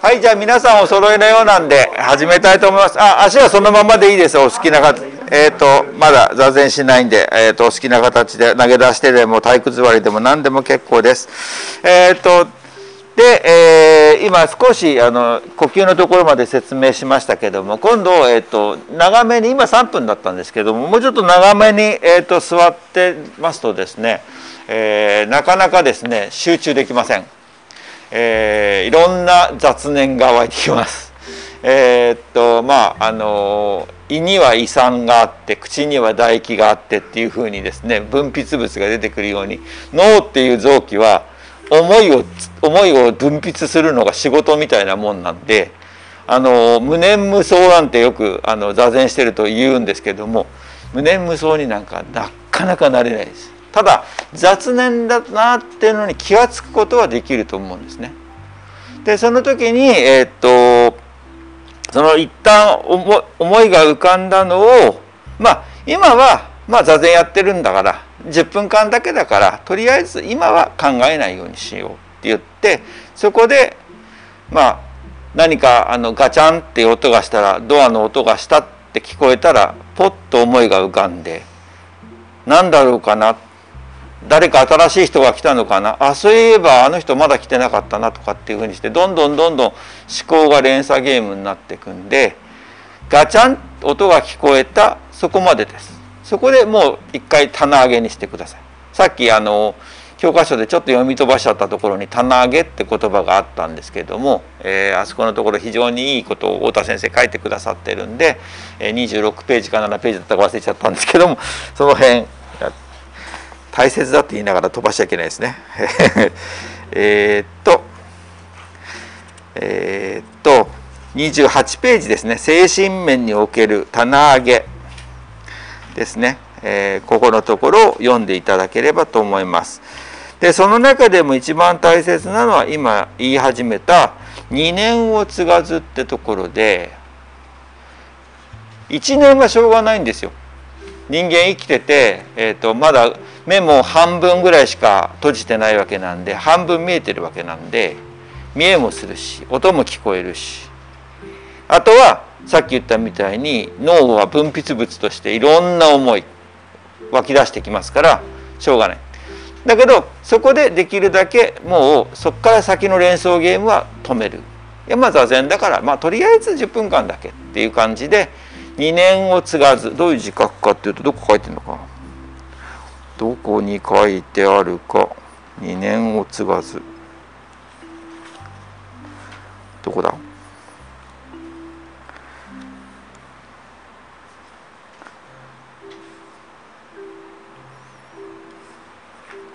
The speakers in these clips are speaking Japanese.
はいじゃあ皆さんお揃いのようなんで始めたいと思います。あ足はそのままでいいですお好きな方えっ、ー、とまだ座禅しないんで、えーと、お好きな形で投げ出してでも体育座りでも何でも結構です。えっ、ー、とで、えー、今少しあの呼吸のところまで説明しましたけども今度、えーと、長めに今3分だったんですけどももうちょっと長めに、えーと、座ってますとですね、えー、なかなかですね集中できません、えー、いろんな雑念が湧いてきます。えー、っとまああの胃には胃酸があって口には唾液があってっていうふうにですね分泌物が出てくるように脳っていう臓器は思いを思いを分泌するのが仕事みたいなもんなんであの無念無想なんてよくあの座禅してると言うんですけども無念無想になんかなかなかなれないです。ただ雑念だなっていうのに気が付くことはできると思うんですね。でその時にえー、っとその一旦思いが浮かんだのをまあ今はまあ座禅やってるんだから10分間だけだからとりあえず今は考えないようにしようって言ってそこでまあ何かあのガチャンって音がしたらドアの音がしたって聞こえたらポッと思いが浮かんで何だろうかなって誰か新しい人が来たのかな？あそういえばあの人まだ来てなかったなとかっていうふうにしてどんどんどんどん思考が連鎖ゲームになっていくんでガチャン音が聞こえたそこまでです。そこでもう一回棚上げにしてくださいさっきあの教科書でちょっと読み飛ばしちゃったところに「棚上げ」って言葉があったんですけども、えー、あそこのところ非常にいいことを太田先生書いてくださってるんで、え、26ページか7ページだったか忘れちゃったんですけどもその辺大切だって言いながら飛ばしちゃいけないですね。えっとえー、っと28ページですね精神面における棚上げですね、えー、ここのところを読んでいただければと思います。でその中でも一番大切なのは今言い始めた「2年を継がず」ってところで1年はしょうがないんですよ。人間生きてて、えーと、まだ目も半分ぐらいしか閉じてないわけなんで半分見えてるわけなんで見えもするし音も聞こえるしあとはさっき言ったみたいに脳は分泌物としていろんな思い湧き出してきますからしょうがない。だけどそこでできるだけもうそこから先の連想ゲームは止める。いやまあ座禅だからまあとりあえず10分間だけっていう感じで2年を継がずどういう字書くかっていうとどこ書いてるのかどこに書いてあるか2年を継がず。どこだ？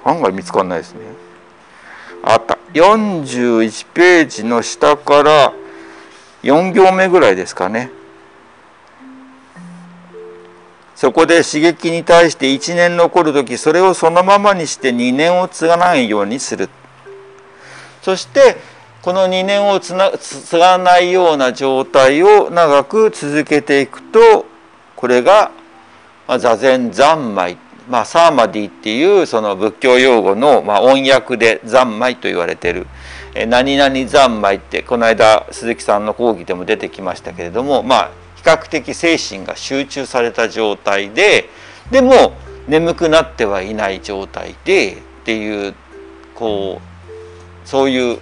案外見つかんないですね。あった。41ページの下から4行目ぐらいですかね。そこで刺激に対して1年残る時それをそのままにして2年を継がないようにする。そしてこの2年をつな継がないような状態を長く続けていくとこれが座禅三昧。まあ、サーマディっていうその仏教用語の、まあ、音訳で三昧と言われてる「何々三昧」ってこの間鈴木さんの講義でも出てきましたけれどもまあ較的精神が集中された状態ででも眠くなってはいない状態でっていうこうそういう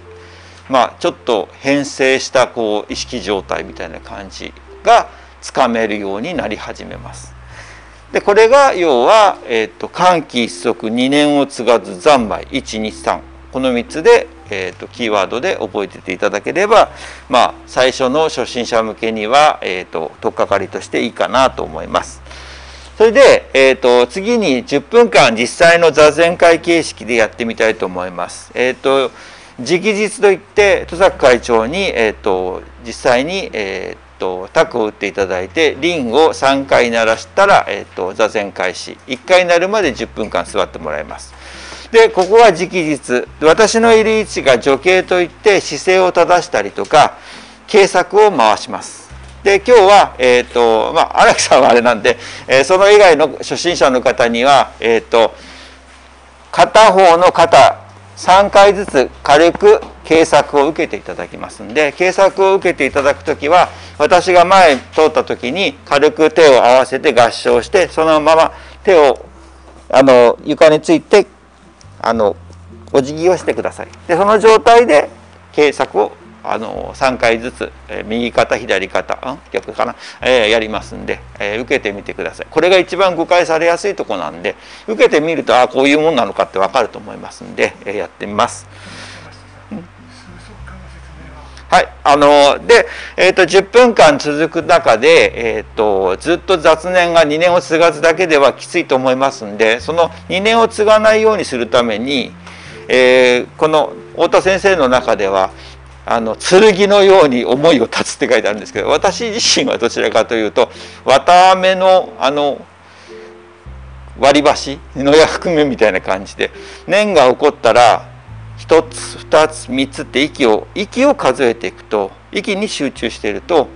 まあちょっと変性したこう意識状態みたいな感じがつかめるようになり始めます。でこれが要は、えーと、寒気一足2年を継がず三昧123この3つで、えーと、キーワードで覚えてていただければ、まあ、最初の初心者向けには、えーと、とっかかりとしていいかなと思います。それで、えー、と次に10分間実際の座禅会形式でやってみたいと思います。えー、と直実といって戸崎会長に、えー、と実際に、えー、とタクを打っていただいてリンを3回鳴らしたら、えーと、座禅開始1回鳴るまで10分間座ってもらいます。でここは直実私のいる位置が女形といって姿勢を正したりとか計索を回します。で今日は、えーとまあ、荒木さんはあれなんで、えー、その以外の初心者の方には、えーと、片方の肩3回ずつ軽く計索を受けていただきますんで計索を受けていただく時は私が前通った時に軽く手を合わせて合掌してそのまま手をあの床についてあのお辞儀をしてください。でその状態で計索をあの3回ずつ、え、右肩左肩、逆かな、えー、やりますんで、えー、受けてみてください。これが一番誤解されやすいとこなんで受けてみるとああこういうもんなのかって分かると思いますんで、えー、やってみます。はい、あので、えーと、10分間続く中で、えーと、ずっと雑念が2年を継がずだけではきついと思いますんでその2年を継がないようにするために、えー、この太田先生の中ではあの剣のように思いを断つって書いてあるんですけど私自身はどちらかというと綿あめのあの割り箸の役目みたいな感じで念が起こったら1つ2つ3つって息を息を数えていくと息に集中していると,、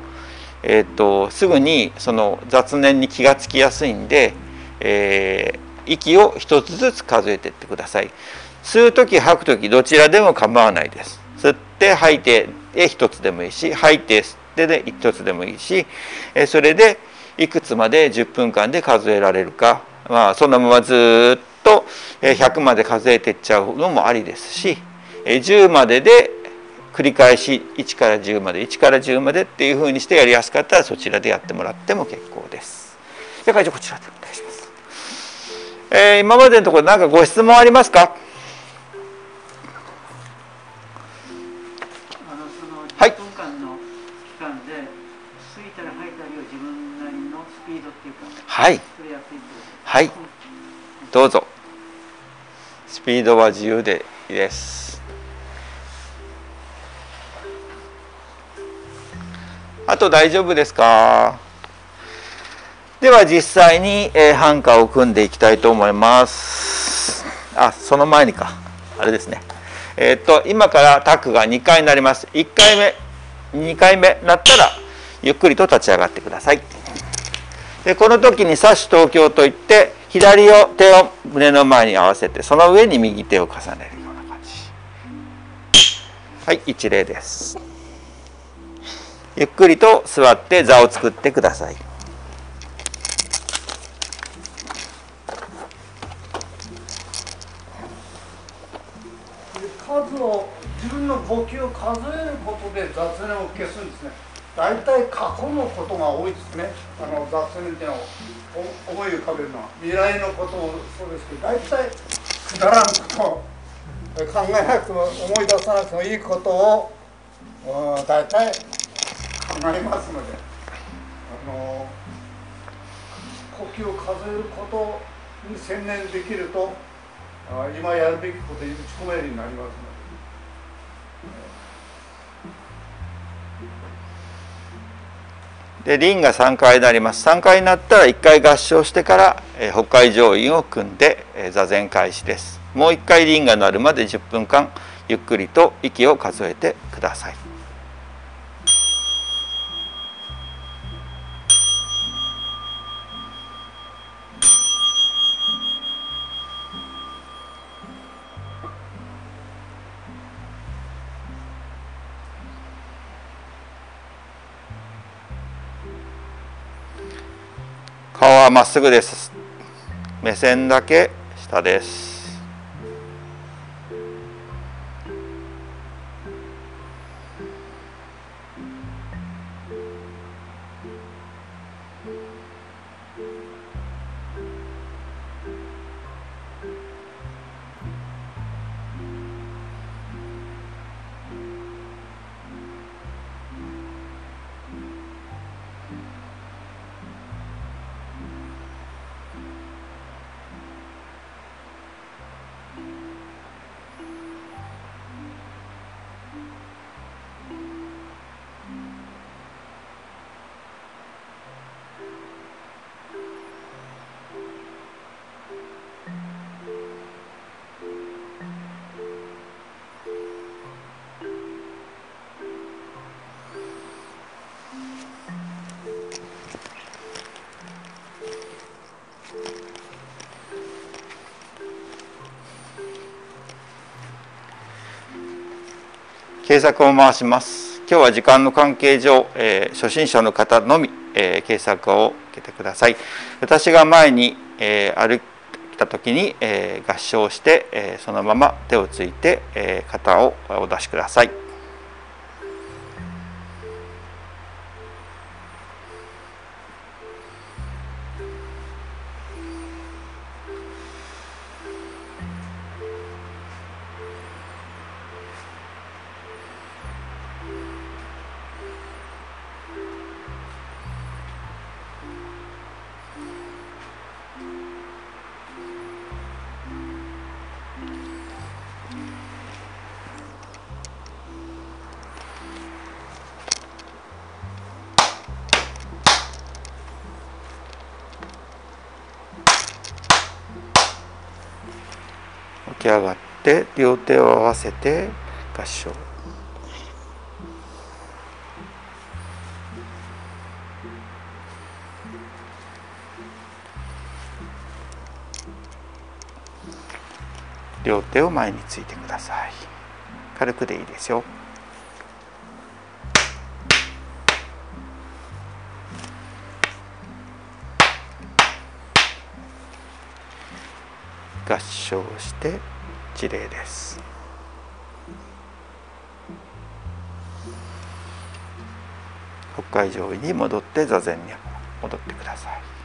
えーと、すぐにその雑念に気がつきやすいんで、えー、息を1つずつ数えていってください。吸う時吐く時どちらでも構わないです。吸って吐いてで1つでもいいし吐いて吸ってで1つでもいいしえそれでいくつまで10分間で数えられるか、まあ、そのままずっと100まで数えていっちゃうのもありですし10までで繰り返し1から10まで1から10までっていうふうにしてやりやすかったらそちらでやってもらっても結構です。では会長こちらでお願いします。えー、今までのところ何かご質問ありますか？はい。はい。どうぞスピードは自由でいいです。あと大丈夫ですか？では実際に、えー、半歌を組んでいきたいと思います。あその前にか。あれですね。えー、っと今からタックが2回になります。1回目2回目なったらゆっくりと立ち上がってください。でこの時に左手東京といって左を手を胸の前に合わせてその上に右手を重ねるような感じ。はい一礼です。ゆっくりと座って座を作ってください。数を自分の呼吸を数えることで雑念を消すんですね。大体過去のことが多いですね。あの雑念っていうのを思い浮かべるのは未来のこともそうですけど大体くだらんこと考えなくても思い出さなくてもいいことを大体考えますのであの呼吸を数えることに専念できると今やるべきことに打ち込めるようになりますので。輪が3回になります3回になったら1回合掌してから、え、北海上院を組んで、え、座禅開始ですもう1回輪が鳴るまで10分間ゆっくりと息を数えてくださいはまっすぐです。目線だけ下です。検索を回します。今日は時間の関係上、えー、初心者の方のみ、えー、検索を受けてください。私が前に、えー、歩いた時に、え合唱して、えそのまま手をついて、え肩をお出しください。き上がって両手を合わせて合掌。両手を前についてください。軽くでいいですよ。合掌して事例です。北海上に戻って座禅に戻ってください。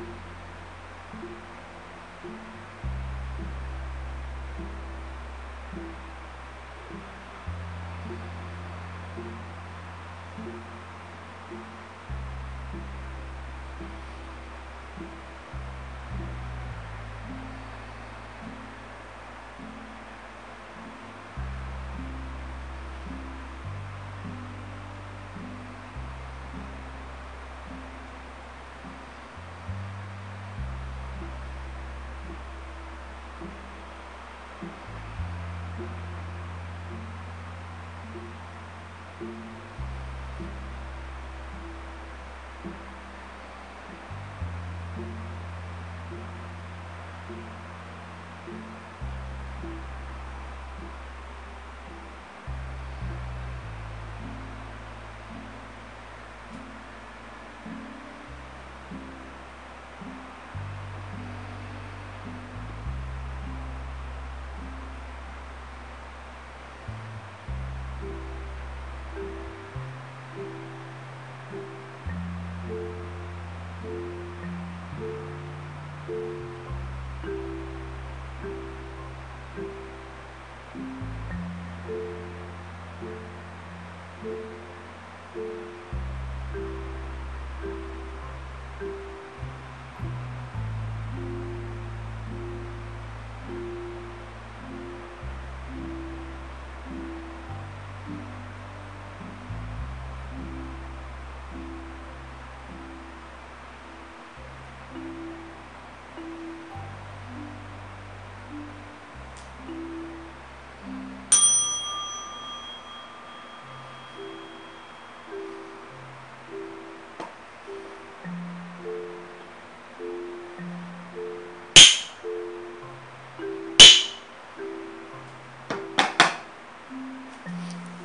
Thank you.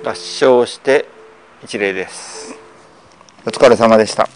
合唱して一礼です。お疲れ様でした。